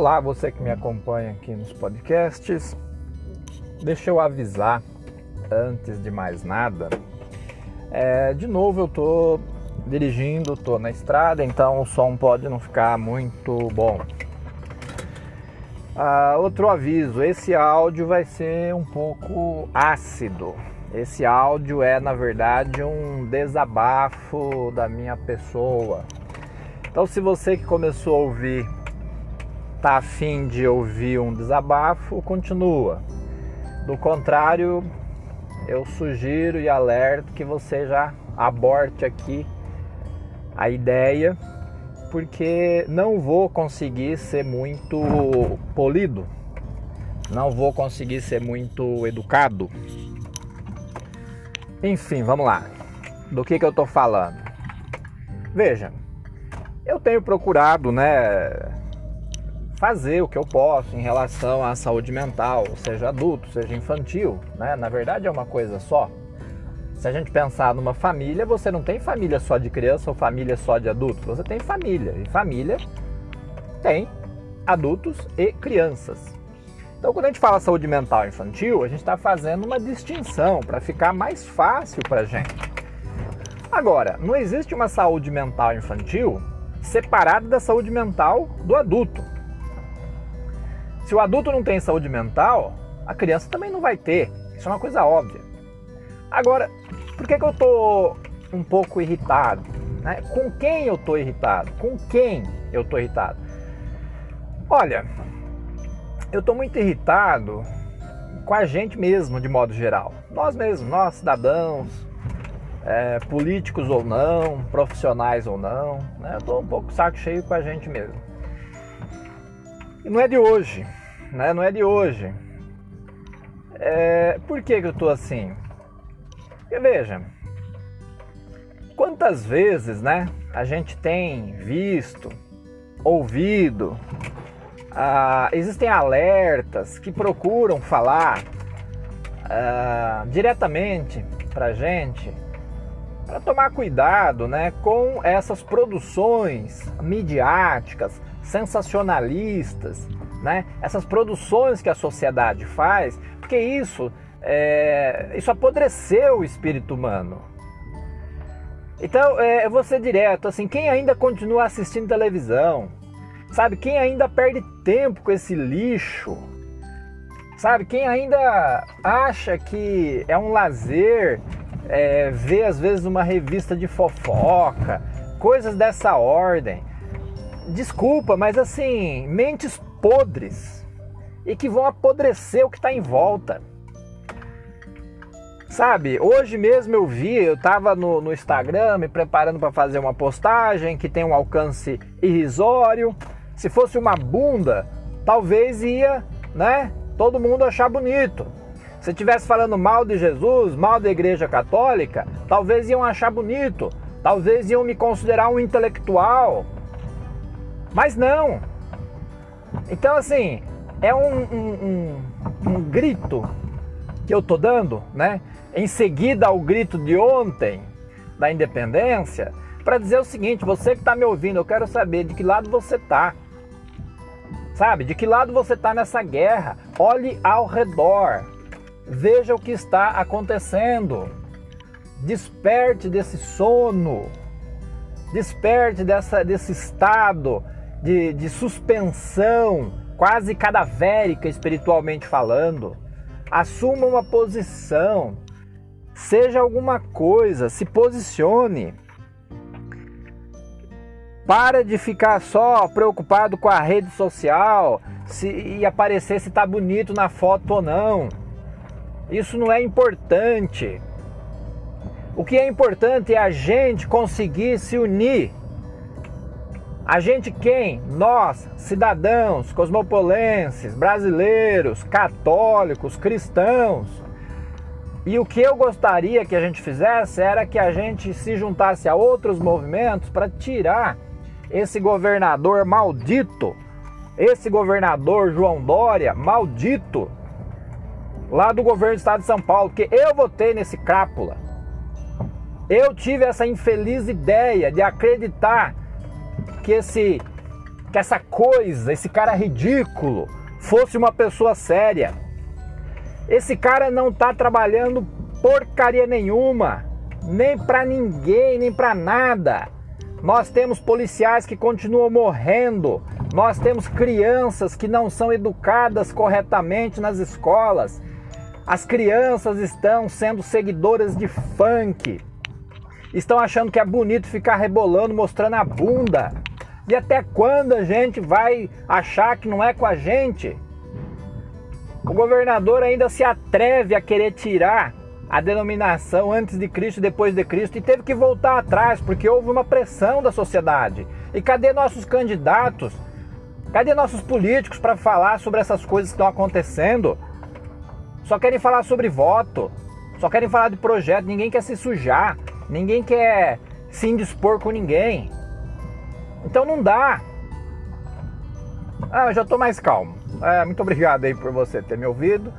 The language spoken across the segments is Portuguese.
Olá, você que me acompanha aqui nos podcasts. Deixa eu avisar, antes de mais nada, é, de novo eu tô dirigindo, tô na estrada, então o som pode não ficar muito bom. Ah, outro aviso: esse áudio vai ser um pouco ácido. Esse áudio é, na verdade, um desabafo da minha pessoa. Então, se você que começou a ouvir tá afim de ouvir um desabafo, continua. Do contrário, eu sugiro e alerto que você já aborte aqui a ideia, porque não vou conseguir ser muito polido, não vou conseguir ser muito educado. Enfim, vamos lá. Do que, que eu tô falando? Veja, eu tenho procurado, né, fazer o que eu posso em relação à saúde mental, seja adulto, seja infantil, né? Na verdade é uma coisa só. Se a gente pensar numa família, você não tem família só de criança ou família só de adultos, você tem família. E família tem adultos e crianças. Então, quando a gente fala saúde mental infantil, a gente está fazendo uma distinção para ficar mais fácil para a gente. Agora, não existe uma saúde mental infantil separada da saúde mental do adulto. Se o adulto não tem saúde mental, a criança também não vai ter. Isso é uma coisa óbvia. Agora, por que, que eu tô um pouco irritado? Né? Com quem eu tô irritado? Com quem eu tô irritado? Olha, eu tô muito irritado com a gente mesmo, de modo geral. Nós mesmos, nós cidadãos, é, políticos ou não, profissionais ou não. Né? Eu tô um pouco saco cheio com a gente mesmo. E não é de hoje né? Não é de hoje. É, por que, que eu tô assim? Porque veja, quantas vezes, né? A gente tem visto, ouvido, ah, existem alertas que procuram falar ah, diretamente para gente para tomar cuidado né, com essas produções midiáticas, sensacionalistas, né? Essas produções que a sociedade faz, porque isso é, isso apodreceu o espírito humano. Então, é, eu vou ser direto, assim, quem ainda continua assistindo televisão, sabe? Quem ainda perde tempo com esse lixo, sabe? Quem ainda acha que é um lazer é, ver às vezes uma revista de fofoca, coisas dessa ordem. Desculpa, mas assim, mentes podres e que vão apodrecer o que está em volta. Sabe, hoje mesmo eu vi, eu estava no, no Instagram me preparando para fazer uma postagem que tem um alcance irrisório. Se fosse uma bunda, talvez ia, né? Todo mundo achar bonito. Se estivesse falando mal de Jesus, mal da Igreja Católica, talvez iam achar bonito. Talvez iam me considerar um intelectual. Mas não. Então, assim, é um, um, um, um grito que eu tô dando, né? Em seguida ao grito de ontem da independência, para dizer o seguinte: você que está me ouvindo, eu quero saber de que lado você tá. Sabe? De que lado você está nessa guerra? Olhe ao redor. Veja o que está acontecendo. Desperte desse sono. Desperte dessa, desse estado de, de suspensão, quase cadavérica espiritualmente falando. Assuma uma posição, seja alguma coisa, se posicione. Para de ficar só preocupado com a rede social se, e aparecer se está bonito na foto ou não. Isso não é importante. O que é importante é a gente conseguir se unir a gente quem? Nós, cidadãos, cosmopolenses, brasileiros, católicos, cristãos. E o que eu gostaria que a gente fizesse era que a gente se juntasse a outros movimentos para tirar esse governador maldito, esse governador João Dória maldito, lá do governo do estado de São Paulo, porque eu votei nesse crápula. Eu tive essa infeliz ideia de acreditar que esse que essa coisa, esse cara ridículo, fosse uma pessoa séria. Esse cara não tá trabalhando porcaria nenhuma, nem para ninguém, nem para nada. Nós temos policiais que continuam morrendo. Nós temos crianças que não são educadas corretamente nas escolas. As crianças estão sendo seguidoras de funk. Estão achando que é bonito ficar rebolando, mostrando a bunda. E até quando a gente vai achar que não é com a gente? O governador ainda se atreve a querer tirar a denominação antes de Cristo e depois de Cristo e teve que voltar atrás porque houve uma pressão da sociedade. E cadê nossos candidatos? Cadê nossos políticos para falar sobre essas coisas que estão acontecendo? Só querem falar sobre voto, só querem falar de projeto, ninguém quer se sujar, ninguém quer se indispor com ninguém. Então não dá. Ah, eu já estou mais calmo. É, muito obrigado aí por você ter me ouvido.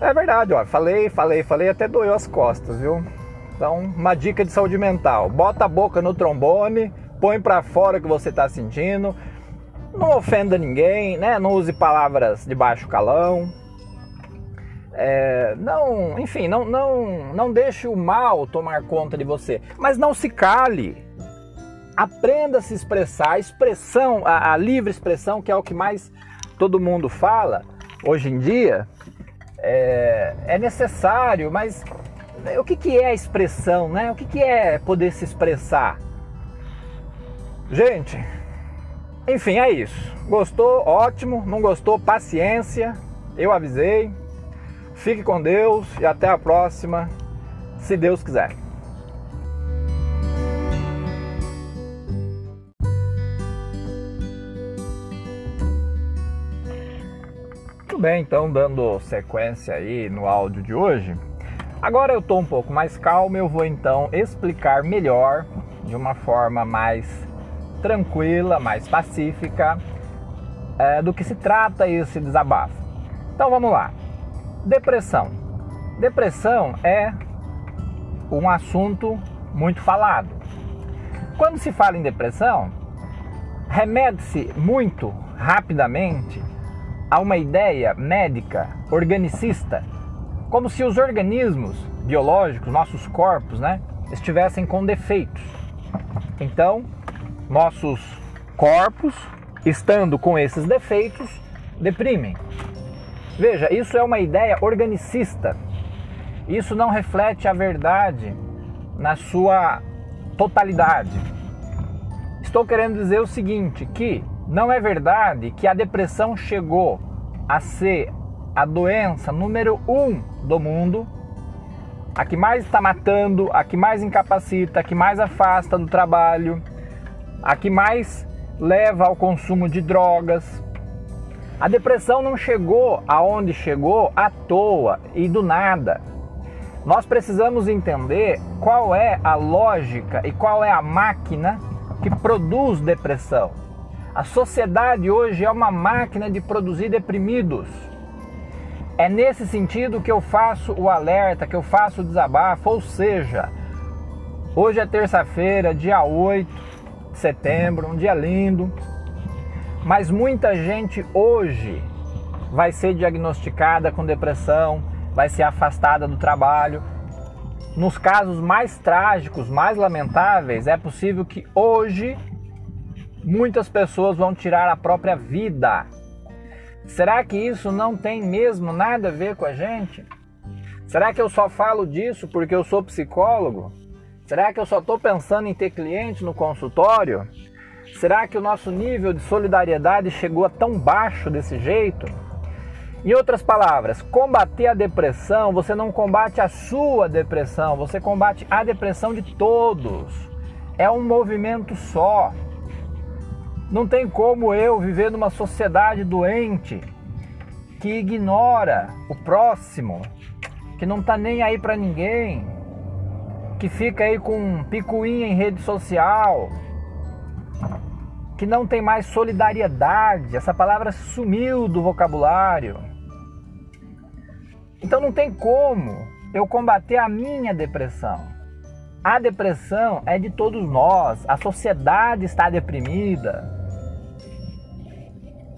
É verdade, ó. Falei, falei, falei, até doeu as costas, viu? Então, uma dica de saúde mental: bota a boca no trombone, põe para fora o que você está sentindo. Não ofenda ninguém, né? Não use palavras de baixo calão. É, não, enfim, não, não, não deixe o mal tomar conta de você, mas não se cale. Aprenda a se expressar. A expressão, a, a livre expressão, que é o que mais todo mundo fala hoje em dia, é, é necessário, mas o que, que é a expressão, né? O que, que é poder se expressar? Gente, enfim, é isso. Gostou? Ótimo. Não gostou? Paciência. Eu avisei. Fique com Deus e até a próxima, se Deus quiser. Bem, então dando sequência aí no áudio de hoje. Agora eu estou um pouco mais calmo, eu vou então explicar melhor, de uma forma mais tranquila, mais pacífica, é, do que se trata esse desabafo. Então vamos lá. Depressão. Depressão é um assunto muito falado. Quando se fala em depressão, remete-se muito rapidamente a uma ideia médica, organicista, como se os organismos biológicos, nossos corpos, né, estivessem com defeitos. Então, nossos corpos, estando com esses defeitos, deprimem. Veja, isso é uma ideia organicista. Isso não reflete a verdade na sua totalidade. Estou querendo dizer o seguinte, que não é verdade que a depressão chegou a ser a doença número um do mundo, a que mais está matando, a que mais incapacita, a que mais afasta do trabalho, a que mais leva ao consumo de drogas. A depressão não chegou aonde chegou à toa e do nada. Nós precisamos entender qual é a lógica e qual é a máquina que produz depressão. A sociedade hoje é uma máquina de produzir deprimidos. É nesse sentido que eu faço o alerta, que eu faço o desabafo, ou seja, hoje é terça-feira, dia 8 de setembro, um dia lindo, mas muita gente hoje vai ser diagnosticada com depressão, vai ser afastada do trabalho. Nos casos mais trágicos, mais lamentáveis, é possível que hoje muitas pessoas vão tirar a própria vida. Será que isso não tem mesmo nada a ver com a gente? Será que eu só falo disso porque eu sou psicólogo? Será que eu só estou pensando em ter cliente no consultório? Será que o nosso nível de solidariedade chegou a tão baixo desse jeito? Em outras palavras, combater a depressão, você não combate a sua depressão, você combate a depressão de todos. É um movimento só. Não tem como eu viver numa sociedade doente que ignora o próximo, que não tá nem aí para ninguém, que fica aí com picuinha em rede social, que não tem mais solidariedade, essa palavra sumiu do vocabulário. Então não tem como eu combater a minha depressão. A depressão é de todos nós, a sociedade está deprimida.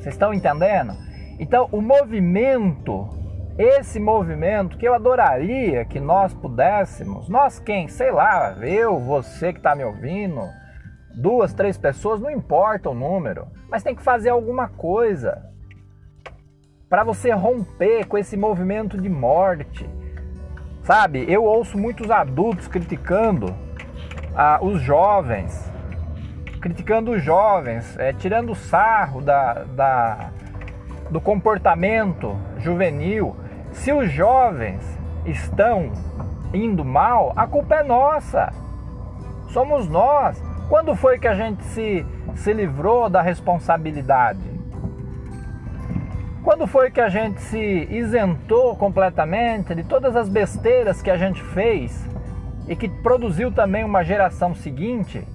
Vocês estão entendendo? Então, o movimento, esse movimento que eu adoraria que nós pudéssemos, nós quem? Sei lá, eu, você que está me ouvindo, duas, três pessoas, não importa o número, mas tem que fazer alguma coisa para você romper com esse movimento de morte. Sabe, eu ouço muitos adultos criticando ah, os jovens, criticando os jovens, é, tirando sarro da, da, do comportamento juvenil. Se os jovens estão indo mal, a culpa é nossa. Somos nós. Quando foi que a gente se, se livrou da responsabilidade? Quando foi que a gente se isentou completamente de todas as besteiras que a gente fez e que produziu também uma geração seguinte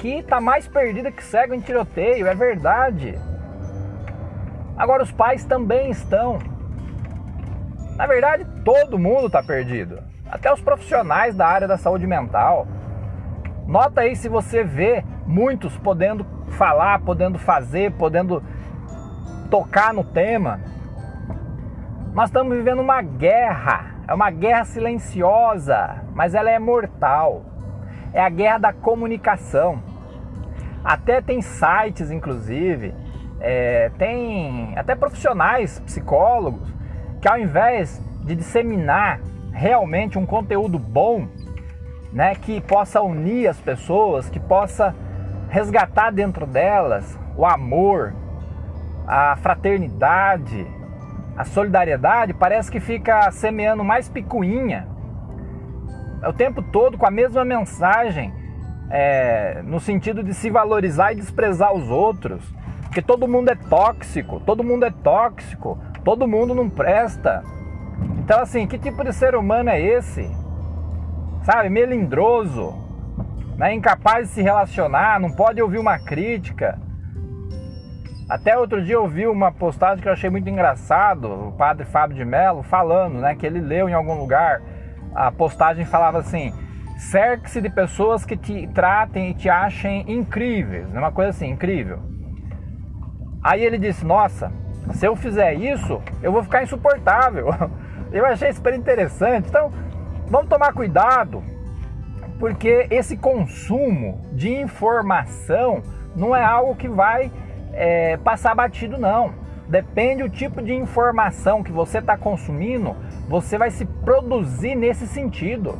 que está mais perdida que cego em tiroteio? É verdade. Agora os pais também estão. Na verdade, todo mundo está perdido. Até os profissionais da área da saúde mental. Nota aí se você vê muitos podendo falar, podendo fazer, podendo tocar no tema. Nós estamos vivendo uma guerra, é uma guerra silenciosa, mas ela é mortal. É a guerra da comunicação. Até tem sites, inclusive, é, tem até profissionais, psicólogos, que ao invés de disseminar realmente um conteúdo bom, né, que possa unir as pessoas, que possa resgatar dentro delas o amor, a fraternidade, a solidariedade, parece que fica semeando mais picuinha o tempo todo com a mesma mensagem, é, no sentido de se valorizar e desprezar os outros, porque todo mundo é tóxico, todo mundo é tóxico, todo mundo não presta. Então, assim, que tipo de ser humano é esse? Sabe, melindroso, né? incapaz de se relacionar, não pode ouvir uma crítica. Até outro dia eu vi uma postagem que eu achei muito engraçado, o padre Fábio de Mello falando, né, que ele leu em algum lugar. A postagem falava assim: cerque-se de pessoas que te tratem e te achem incríveis, né, uma coisa assim, incrível. Aí ele disse: Nossa, se eu fizer isso, eu vou ficar insuportável. Eu achei super interessante. Então, vamos tomar cuidado, porque esse consumo de informação não é algo que vai é, passar batido, não. Depende do tipo de informação que você está consumindo, você vai se produzir nesse sentido.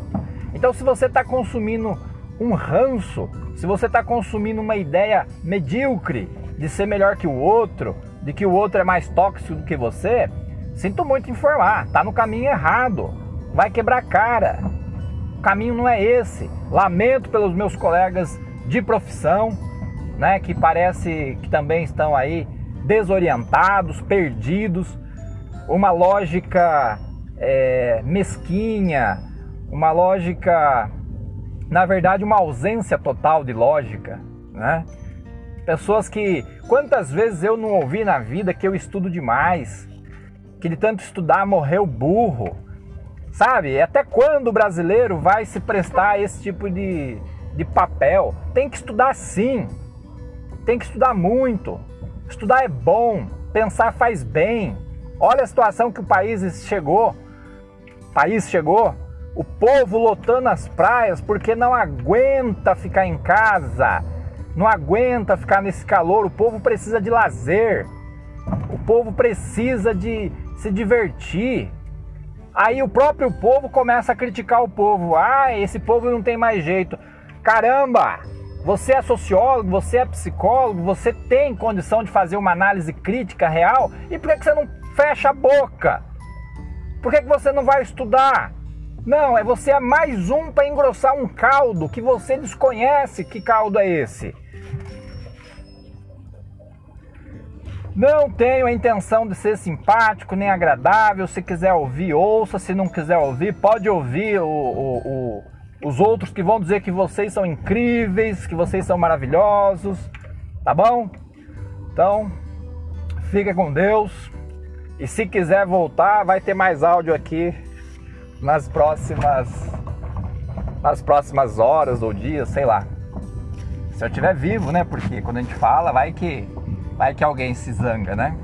Então, se você está consumindo um ranço, se você está consumindo uma ideia medíocre de ser melhor que o outro, de que o outro é mais tóxico do que você, sinto muito informar, tá no caminho errado, vai quebrar cara. O caminho não é esse. Lamento pelos meus colegas de profissão, né, que parece que também estão aí desorientados, perdidos, uma lógica é, mesquinha, uma lógica, na verdade, uma ausência total de lógica, né? Pessoas que quantas vezes eu não ouvi na vida que eu estudo demais, que de tanto estudar morreu burro, sabe? Até quando o brasileiro vai se prestar a esse tipo de, de papel? Tem que estudar sim, tem que estudar muito. Estudar é bom, pensar faz bem. Olha a situação que o país chegou. O país chegou, o povo lotando as praias porque não aguenta ficar em casa, não aguenta ficar nesse calor. O povo precisa de lazer, o povo precisa de se divertir. Aí o próprio povo começa a criticar o povo. Ah, esse povo não tem mais jeito. Caramba! Você é sociólogo, você é psicólogo, você tem condição de fazer uma análise crítica real e por que, você não fecha a boca? Por que você não vai estudar? Não, é você é mais um para engrossar um caldo que você desconhece que caldo é esse. Não tenho a intenção de ser simpático nem agradável. Se quiser ouvir, ouça. Se não quiser ouvir, pode ouvir o, o, o os outros que vão dizer que vocês são incríveis, que vocês são maravilhosos, tá bom? Então, fica com Deus. E se quiser voltar, vai ter mais áudio aqui nas próximas nas próximas horas ou dias, sei lá. Se eu estiver vivo, né? Porque quando a gente fala, vai que Vai que alguém se zanga, né?